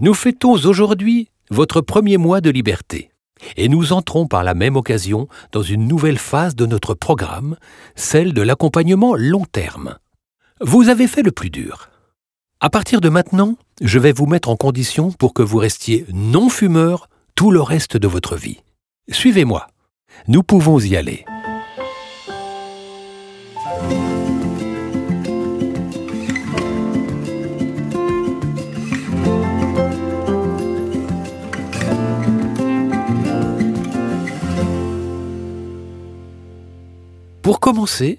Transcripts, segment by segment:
Nous fêtons aujourd'hui votre premier mois de liberté. Et nous entrons par la même occasion dans une nouvelle phase de notre programme, celle de l'accompagnement long terme. Vous avez fait le plus dur. À partir de maintenant, je vais vous mettre en condition pour que vous restiez non fumeur tout le reste de votre vie. Suivez-moi. Nous pouvons y aller. Pour commencer,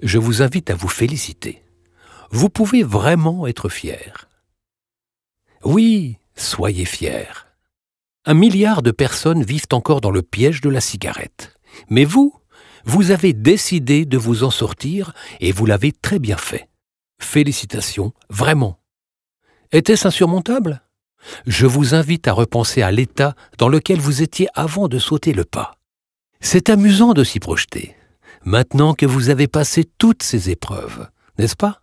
je vous invite à vous féliciter. Vous pouvez vraiment être fier. Oui, soyez fiers. Un milliard de personnes vivent encore dans le piège de la cigarette. Mais vous, vous avez décidé de vous en sortir et vous l'avez très bien fait. Félicitations, vraiment. Était-ce insurmontable? Je vous invite à repenser à l'état dans lequel vous étiez avant de sauter le pas. C'est amusant de s'y projeter maintenant que vous avez passé toutes ces épreuves, n'est-ce pas?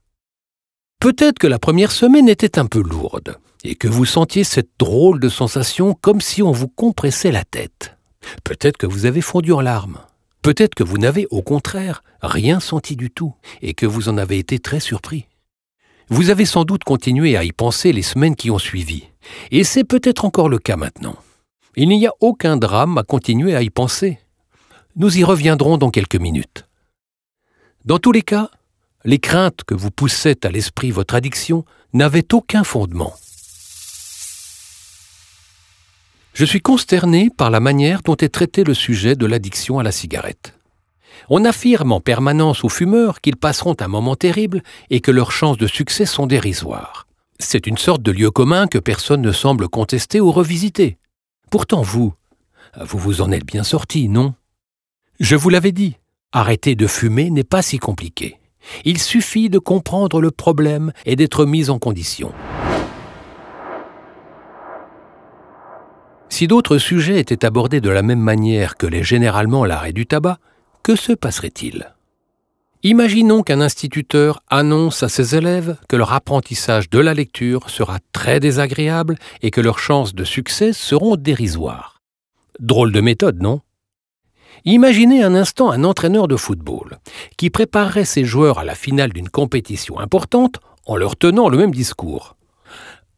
Peut-être que la première semaine était un peu lourde, et que vous sentiez cette drôle de sensation comme si on vous compressait la tête. Peut-être que vous avez fondu en larmes. Peut-être que vous n'avez au contraire rien senti du tout, et que vous en avez été très surpris. Vous avez sans doute continué à y penser les semaines qui ont suivi, et c'est peut-être encore le cas maintenant. Il n'y a aucun drame à continuer à y penser. Nous y reviendrons dans quelques minutes. Dans tous les cas, les craintes que vous poussait à l'esprit votre addiction n'avaient aucun fondement. Je suis consterné par la manière dont est traité le sujet de l'addiction à la cigarette. On affirme en permanence aux fumeurs qu'ils passeront un moment terrible et que leurs chances de succès sont dérisoires. C'est une sorte de lieu commun que personne ne semble contester ou revisiter. Pourtant vous, vous vous en êtes bien sorti, non? Je vous l'avais dit, arrêter de fumer n'est pas si compliqué. Il suffit de comprendre le problème et d'être mis en condition. Si d'autres sujets étaient abordés de la même manière que l'est généralement l'arrêt du tabac, que se passerait-il? Imaginons qu'un instituteur annonce à ses élèves que leur apprentissage de la lecture sera très désagréable et que leurs chances de succès seront dérisoires. Drôle de méthode, non? Imaginez un instant un entraîneur de football qui préparerait ses joueurs à la finale d'une compétition importante en leur tenant le même discours.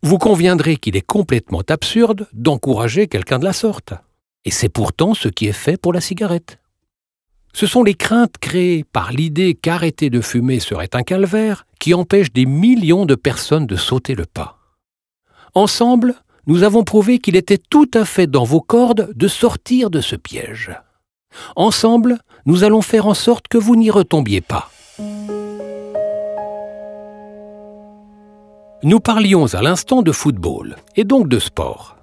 Vous conviendrez qu'il est complètement absurde d'encourager quelqu'un de la sorte. Et c'est pourtant ce qui est fait pour la cigarette. Ce sont les craintes créées par l'idée qu'arrêter de fumer serait un calvaire qui empêchent des millions de personnes de sauter le pas. Ensemble, nous avons prouvé qu'il était tout à fait dans vos cordes de sortir de ce piège. Ensemble, nous allons faire en sorte que vous n'y retombiez pas. Nous parlions à l'instant de football, et donc de sport.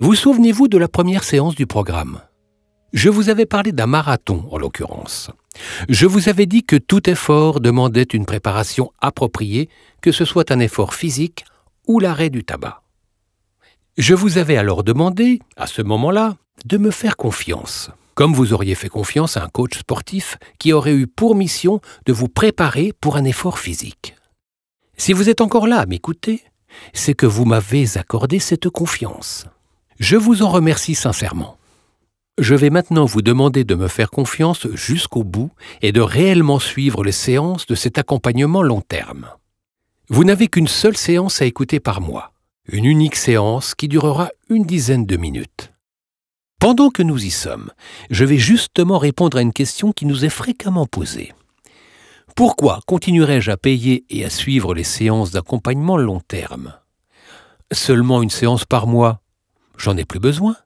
Vous souvenez-vous de la première séance du programme? Je vous avais parlé d'un marathon, en l'occurrence. Je vous avais dit que tout effort demandait une préparation appropriée, que ce soit un effort physique ou l'arrêt du tabac. Je vous avais alors demandé, à ce moment-là, de me faire confiance, comme vous auriez fait confiance à un coach sportif qui aurait eu pour mission de vous préparer pour un effort physique. Si vous êtes encore là à m'écouter, c'est que vous m'avez accordé cette confiance. Je vous en remercie sincèrement. Je vais maintenant vous demander de me faire confiance jusqu'au bout et de réellement suivre les séances de cet accompagnement long terme. Vous n'avez qu'une seule séance à écouter par mois une unique séance qui durera une dizaine de minutes. Pendant que nous y sommes, je vais justement répondre à une question qui nous est fréquemment posée. Pourquoi continuerai-je à payer et à suivre les séances d'accompagnement long terme? Seulement une séance par mois? J'en ai plus besoin.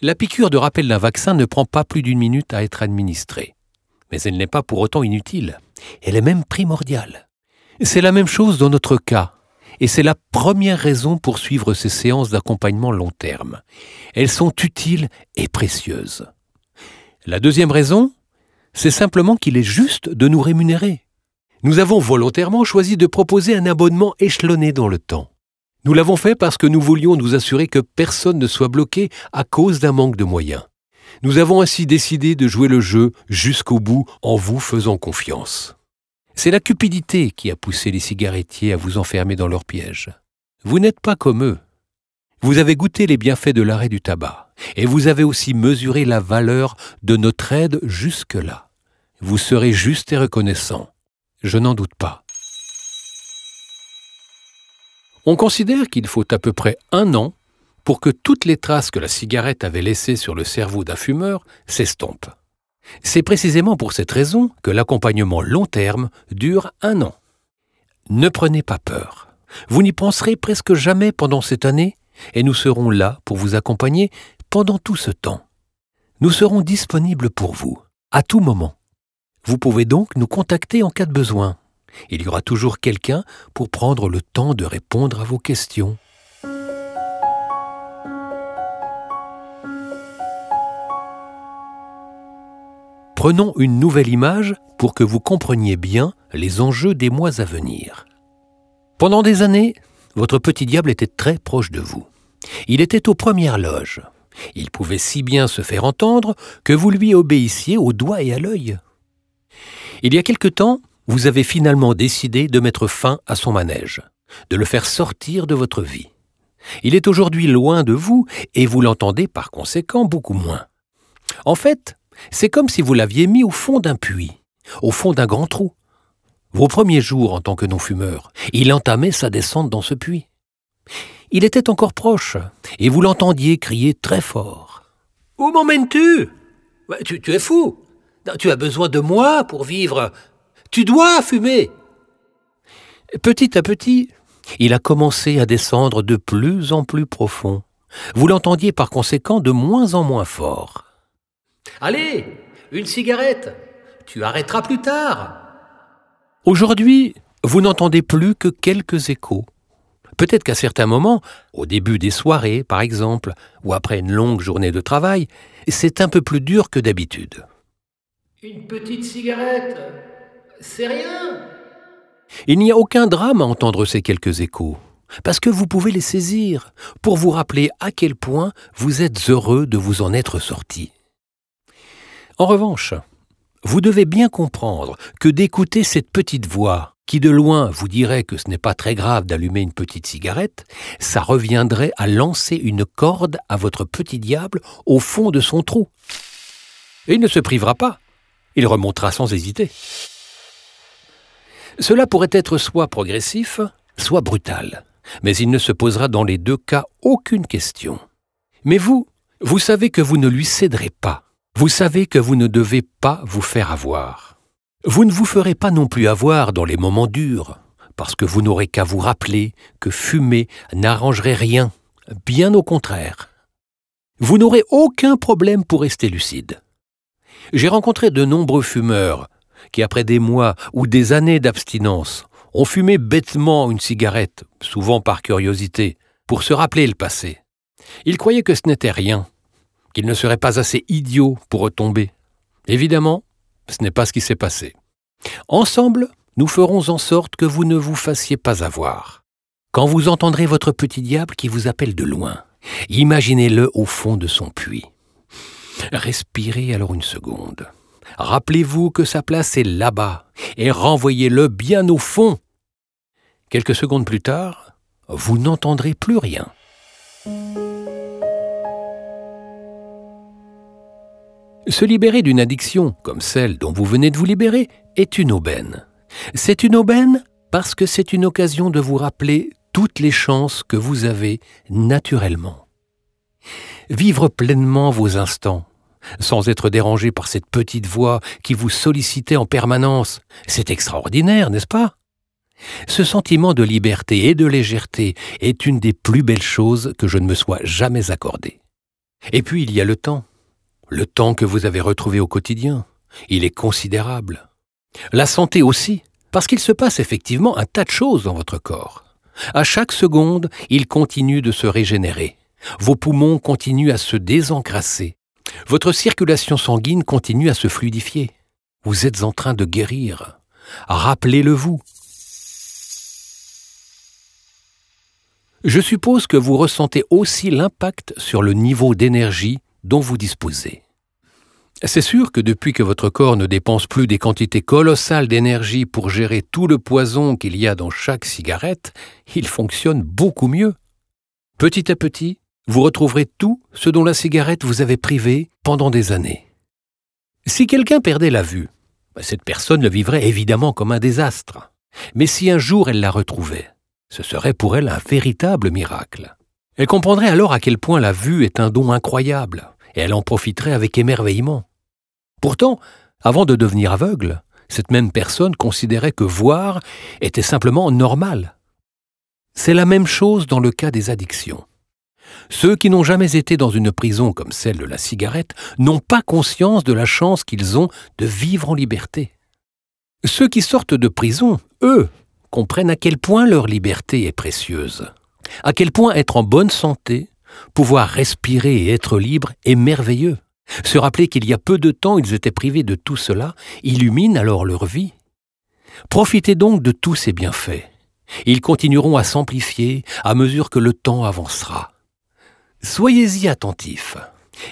La piqûre de rappel d'un vaccin ne prend pas plus d'une minute à être administrée. Mais elle n'est pas pour autant inutile. Elle est même primordiale. C'est la même chose dans notre cas et c'est la première raison pour suivre ces séances d'accompagnement long terme. Elles sont utiles et précieuses. La deuxième raison, c'est simplement qu'il est juste de nous rémunérer. Nous avons volontairement choisi de proposer un abonnement échelonné dans le temps. Nous l'avons fait parce que nous voulions nous assurer que personne ne soit bloqué à cause d'un manque de moyens. Nous avons ainsi décidé de jouer le jeu jusqu'au bout en vous faisant confiance. C'est la cupidité qui a poussé les cigarettiers à vous enfermer dans leur piège. Vous n'êtes pas comme eux. Vous avez goûté les bienfaits de l'arrêt du tabac, et vous avez aussi mesuré la valeur de notre aide jusque-là. Vous serez juste et reconnaissant. Je n'en doute pas. On considère qu'il faut à peu près un an pour que toutes les traces que la cigarette avait laissées sur le cerveau d'un fumeur s'estompent. C'est précisément pour cette raison que l'accompagnement long terme dure un an. Ne prenez pas peur. Vous n'y penserez presque jamais pendant cette année et nous serons là pour vous accompagner pendant tout ce temps. Nous serons disponibles pour vous, à tout moment. Vous pouvez donc nous contacter en cas de besoin. Il y aura toujours quelqu'un pour prendre le temps de répondre à vos questions. Prenons une nouvelle image pour que vous compreniez bien les enjeux des mois à venir. Pendant des années, votre petit diable était très proche de vous. Il était aux premières loges. Il pouvait si bien se faire entendre que vous lui obéissiez au doigt et à l'œil. Il y a quelque temps, vous avez finalement décidé de mettre fin à son manège, de le faire sortir de votre vie. Il est aujourd'hui loin de vous et vous l'entendez par conséquent beaucoup moins. En fait, c'est comme si vous l'aviez mis au fond d'un puits, au fond d'un grand trou. Vos premiers jours en tant que non-fumeur, il entamait sa descente dans ce puits. Il était encore proche, et vous l'entendiez crier très fort. Où m'emmènes-tu? Tu, tu es fou Tu as besoin de moi pour vivre tu dois fumer. Petit à petit, il a commencé à descendre de plus en plus profond. Vous l'entendiez par conséquent de moins en moins fort. Allez, une cigarette. Tu arrêteras plus tard. Aujourd'hui, vous n'entendez plus que quelques échos. Peut-être qu'à certains moments, au début des soirées par exemple, ou après une longue journée de travail, c'est un peu plus dur que d'habitude. Une petite cigarette c'est rien. Il n'y a aucun drame à entendre ces quelques échos, parce que vous pouvez les saisir pour vous rappeler à quel point vous êtes heureux de vous en être sorti. En revanche, vous devez bien comprendre que d'écouter cette petite voix, qui de loin vous dirait que ce n'est pas très grave d'allumer une petite cigarette, ça reviendrait à lancer une corde à votre petit diable au fond de son trou. Et il ne se privera pas, il remontera sans hésiter. Cela pourrait être soit progressif, soit brutal, mais il ne se posera dans les deux cas aucune question. Mais vous, vous savez que vous ne lui céderez pas. Vous savez que vous ne devez pas vous faire avoir. Vous ne vous ferez pas non plus avoir dans les moments durs, parce que vous n'aurez qu'à vous rappeler que fumer n'arrangerait rien, bien au contraire. Vous n'aurez aucun problème pour rester lucide. J'ai rencontré de nombreux fumeurs qui, après des mois ou des années d'abstinence, ont fumé bêtement une cigarette, souvent par curiosité, pour se rappeler le passé. Ils croyaient que ce n'était rien, qu'ils ne seraient pas assez idiots pour retomber. Évidemment, ce n'est pas ce qui s'est passé. Ensemble, nous ferons en sorte que vous ne vous fassiez pas avoir. Quand vous entendrez votre petit diable qui vous appelle de loin, imaginez-le au fond de son puits. Respirez alors une seconde. Rappelez-vous que sa place est là-bas et renvoyez-le bien au fond. Quelques secondes plus tard, vous n'entendrez plus rien. Se libérer d'une addiction comme celle dont vous venez de vous libérer est une aubaine. C'est une aubaine parce que c'est une occasion de vous rappeler toutes les chances que vous avez naturellement. Vivre pleinement vos instants, sans être dérangé par cette petite voix qui vous sollicitait en permanence. C'est extraordinaire, n'est-ce pas? Ce sentiment de liberté et de légèreté est une des plus belles choses que je ne me sois jamais accordé. Et puis il y a le temps. Le temps que vous avez retrouvé au quotidien. Il est considérable. La santé aussi, parce qu'il se passe effectivement un tas de choses dans votre corps. À chaque seconde, il continue de se régénérer. Vos poumons continuent à se désencrasser. Votre circulation sanguine continue à se fluidifier. Vous êtes en train de guérir. Rappelez-le vous. Je suppose que vous ressentez aussi l'impact sur le niveau d'énergie dont vous disposez. C'est sûr que depuis que votre corps ne dépense plus des quantités colossales d'énergie pour gérer tout le poison qu'il y a dans chaque cigarette, il fonctionne beaucoup mieux. Petit à petit, vous retrouverez tout ce dont la cigarette vous avait privé pendant des années. Si quelqu'un perdait la vue, cette personne le vivrait évidemment comme un désastre. Mais si un jour elle la retrouvait, ce serait pour elle un véritable miracle. Elle comprendrait alors à quel point la vue est un don incroyable, et elle en profiterait avec émerveillement. Pourtant, avant de devenir aveugle, cette même personne considérait que voir était simplement normal. C'est la même chose dans le cas des addictions. Ceux qui n'ont jamais été dans une prison comme celle de la cigarette n'ont pas conscience de la chance qu'ils ont de vivre en liberté. Ceux qui sortent de prison, eux, comprennent à quel point leur liberté est précieuse, à quel point être en bonne santé, pouvoir respirer et être libre est merveilleux. Se rappeler qu'il y a peu de temps ils étaient privés de tout cela illumine alors leur vie. Profitez donc de tous ces bienfaits. Ils continueront à s'amplifier à mesure que le temps avancera. Soyez-y attentifs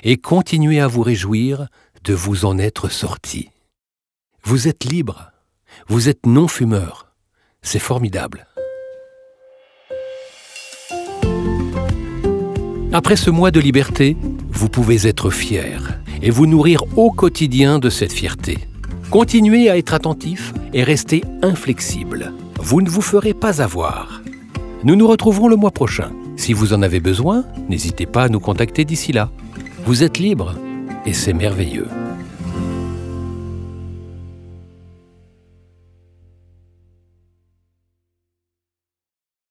et continuez à vous réjouir de vous en être sortis. Vous êtes libre, vous êtes non-fumeur, c'est formidable. Après ce mois de liberté, vous pouvez être fier et vous nourrir au quotidien de cette fierté. Continuez à être attentif et restez inflexible. Vous ne vous ferez pas avoir. Nous nous retrouverons le mois prochain. Si vous en avez besoin, n'hésitez pas à nous contacter d'ici là. Vous êtes libre et c'est merveilleux.